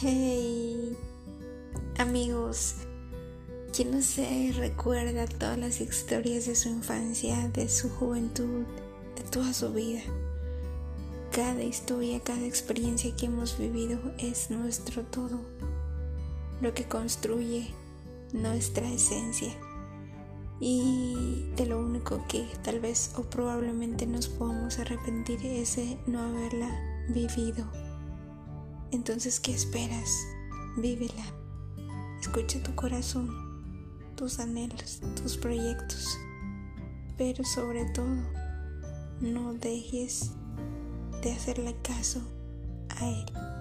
Hey, amigos, ¿quién no se recuerda todas las historias de su infancia, de su juventud, de toda su vida? Cada historia, cada experiencia que hemos vivido es nuestro todo, lo que construye nuestra esencia. Y de lo único que tal vez o probablemente nos podamos arrepentir es de no haberla vivido. Entonces, ¿qué esperas? Vívela. Escucha tu corazón, tus anhelos, tus proyectos. Pero sobre todo, no dejes de hacerle caso a él.